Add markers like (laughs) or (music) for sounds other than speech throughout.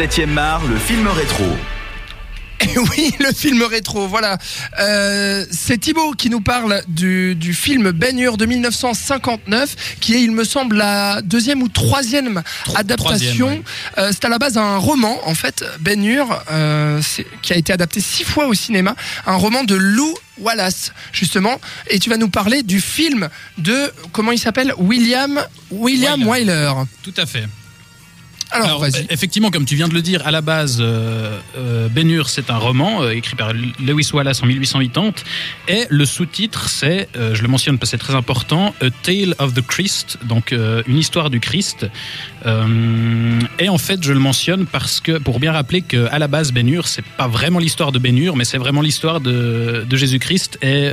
7e art, le film rétro. Et oui, le film rétro, voilà. Euh, c'est Thibaut qui nous parle du, du film Ben Hur de 1959, qui est, il me semble, la deuxième ou troisième adaptation. troisième, Euh, c'est à la base un roman, en fait, Ben Hur, euh, c'est- qui a été adapté six fois au cinéma, un roman de Lou Wallace, justement. Et tu vas nous parler du film de, comment il s'appelle? William, William Wyler. Tout à fait. Alors, Alors, vas-y. effectivement, comme tu viens de le dire, à la base, euh, euh, Ben Hur, c'est un roman euh, écrit par Lewis Wallace en 1880, et le sous-titre, c'est, euh, je le mentionne parce que c'est très important, A Tale of the Christ, donc une histoire du Christ. Et en fait, je le mentionne parce que, pour bien rappeler qu'à la base, Ben Hur, c'est pas vraiment l'histoire de Ben Hur, mais c'est vraiment l'histoire de, de Jésus-Christ, et,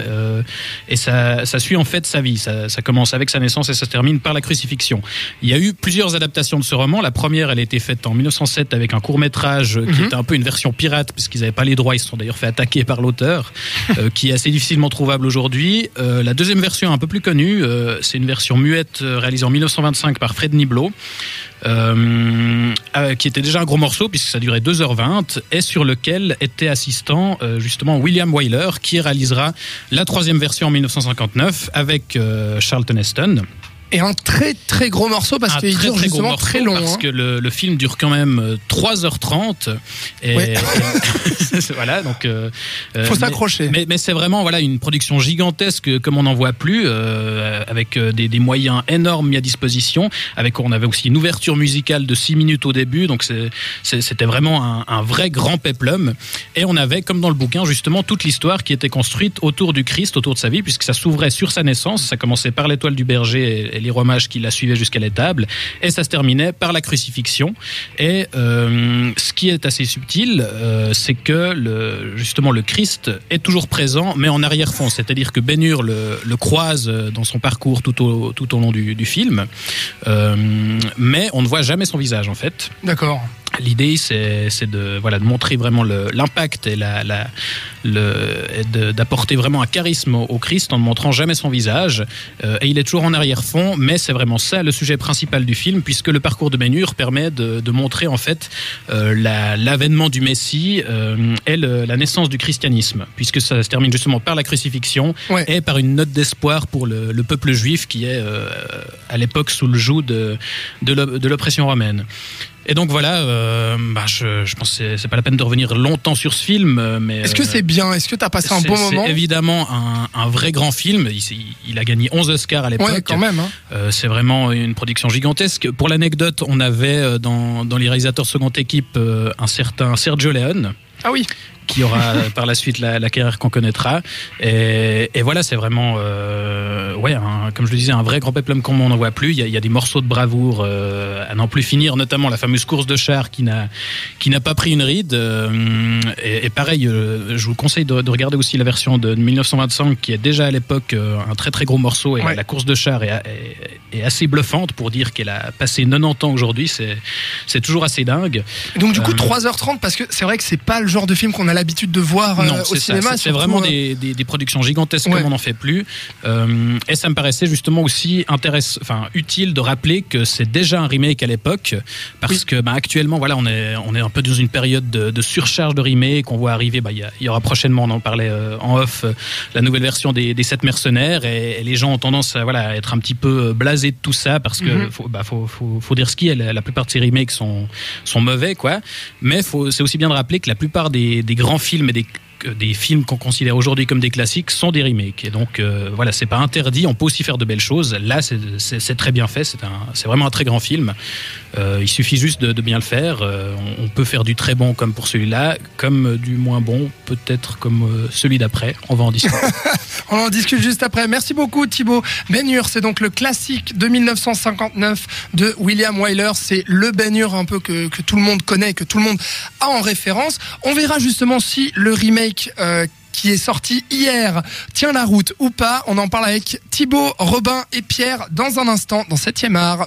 et ça, ça suit en fait sa vie. Ça, ça commence avec sa naissance et ça se termine par la crucifixion. Il y a eu plusieurs adaptations de ce roman. La première, elle a été faite en 1907 avec un court métrage qui était un peu une version pirate puisqu'ils n'avaient pas les droits. Ils se sont d'ailleurs fait attaquer par l'auteur, euh, qui est assez difficilement trouvable aujourd'hui. Euh, la deuxième version, un peu plus connue, euh, c'est une version muette réalisée en 1925 par Fred Niblo. qui était déjà un gros morceau puisque ça durait 2h20 et sur lequel était assistant justement William Wyler qui réalisera la troisième version en 1959 avec Charlton Heston. Et un très très gros morceau parce qu'il dure très justement très long. parce hein. que le, le film dure quand même euh, 3h30 et, Ouais. et- (laughs) voilà donc euh, euh, Faut s'accrocher. mais, mais c'est vraiment voilà une production gigantesque comme on n'en voit plus euh, avec euh, des, des moyens énormes mis à disposition avec on avait aussi une ouverture musicale de 6 minutes au début donc c'était vraiment un, un vrai grand peplum et on avait comme dans le bouquin justement toute l'histoire qui était construite autour du Christ autour de sa vie puisque ça s'ouvrait sur sa naissance ça commençait par l'étoile du berger et, et les rois mages qui la suivaient jusqu'à l'étable et ça se terminait par la crucifixion. Et euh, ce qui est assez subtil euh, c'est que le, justement le Christ est toujours présent mais en arrière-fond. C'est-à-dire que Ben Hur le, le croise dans son parcours tout au, tout au long du, du film. Euh, mais on ne voit jamais son visage en fait. D'accord. L'idée, c'est de, voilà, de montrer vraiment l'impact et la, d'apporter vraiment un charisme au, Christ en ne montrant jamais son visage. Euh, et il est toujours en arrière-fond, mais c'est vraiment ça le sujet principal du film, puisque le parcours de Hur permet de, de montrer en fait euh, la- l'avènement du Messie euh, et le- la naissance du christianisme, puisque ça se termine justement par la crucifixion Ouais. et par une note d'espoir pour le, le peuple juif qui est à l'époque sous le joug de, de l'op- de l'oppression romaine. Et donc voilà, bah, je, je pense que c'est- pas la peine de revenir longtemps sur ce film, mais Est-ce que c'est bien Est-ce que tu as passé un c'est- bon c'est moment évidemment un, un vrai grand film. Il, a gagné 11 Oscars à l'époque. Ouais, quand même. hein. Euh, c'est vraiment une production gigantesque. Pour l'anecdote, on avait euh, dans, dans les réalisateurs seconde équipe euh, un certain Sergio Leone Ah oui. Qui aura euh, par la suite la, la carrière qu'on connaîtra. Et, et voilà, c'est vraiment, euh, ouais, un- comme je le disais, un vrai grand peplum comme on n'en voit plus. Il y, a, il y a des morceaux de bravoure euh, à n'en plus finir, notamment la fameuse course de char qui n'a qui n'a pas pris une ride. Euh, et, et pareil, euh, je vous conseille de, de regarder aussi la version de 1925 qui est déjà à l'époque euh, un très très gros morceau. Et Ouais. la course de char est, est- est assez bluffante pour dire qu'elle a passé 90 ans aujourd'hui. C'est c'est toujours assez dingue. Donc du coup Euh, 3h30 parce que c'est vrai que c'est pas le genre de film qu'on a l'habitude de voir euh, non, au cinéma. C'est- vraiment euh, des, des- des productions gigantesques Ouais. comme on n'en fait plus. Euh, et ça me paraissait justement aussi intéressant, enfin utile de rappeler que c'est déjà un remake à l'époque, parce Oui. que bah, actuellement, voilà, on est on est un peu dans une période de, de surcharge de remake. On voit arriver, bah, il y, a- il y aura prochainement, on en parlait en off, la nouvelle version des, des sept mercenaires, et, et les gens ont tendance à voilà à être un petit peu blasés de tout ça parce que Mhm. faut, bah, faut, faut, faut dire ce qui est. La, la plupart de ces remakes sont sont mauvais, quoi. Mais c'est aussi bien de rappeler que la plupart des, des grands films et des des films qu'on considère aujourd'hui comme des classiques sont des remakes. Et donc, euh, voilà, c'est pas interdit. On peut aussi faire de belles choses. Là, c'est- très bien fait. C'est vraiment un très grand film. Euh, il suffit juste de, bien le faire. Euh, on, peut faire du très bon comme pour celui-là, comme du moins bon, peut-être comme euh, celui d'après. On va en discuter. (laughs) On en discute juste après. Merci beaucoup Thibaut. Hur, c'est donc le classique de 1959 de William Wyler. C'est le Hur un peu que, que tout le monde connaît, que tout le monde a en référence. On verra justement si le remake euh, qui est sorti hier tient la route ou pas. On en parle avec Thibaut, Robin et Pierre dans un instant dans 7e art.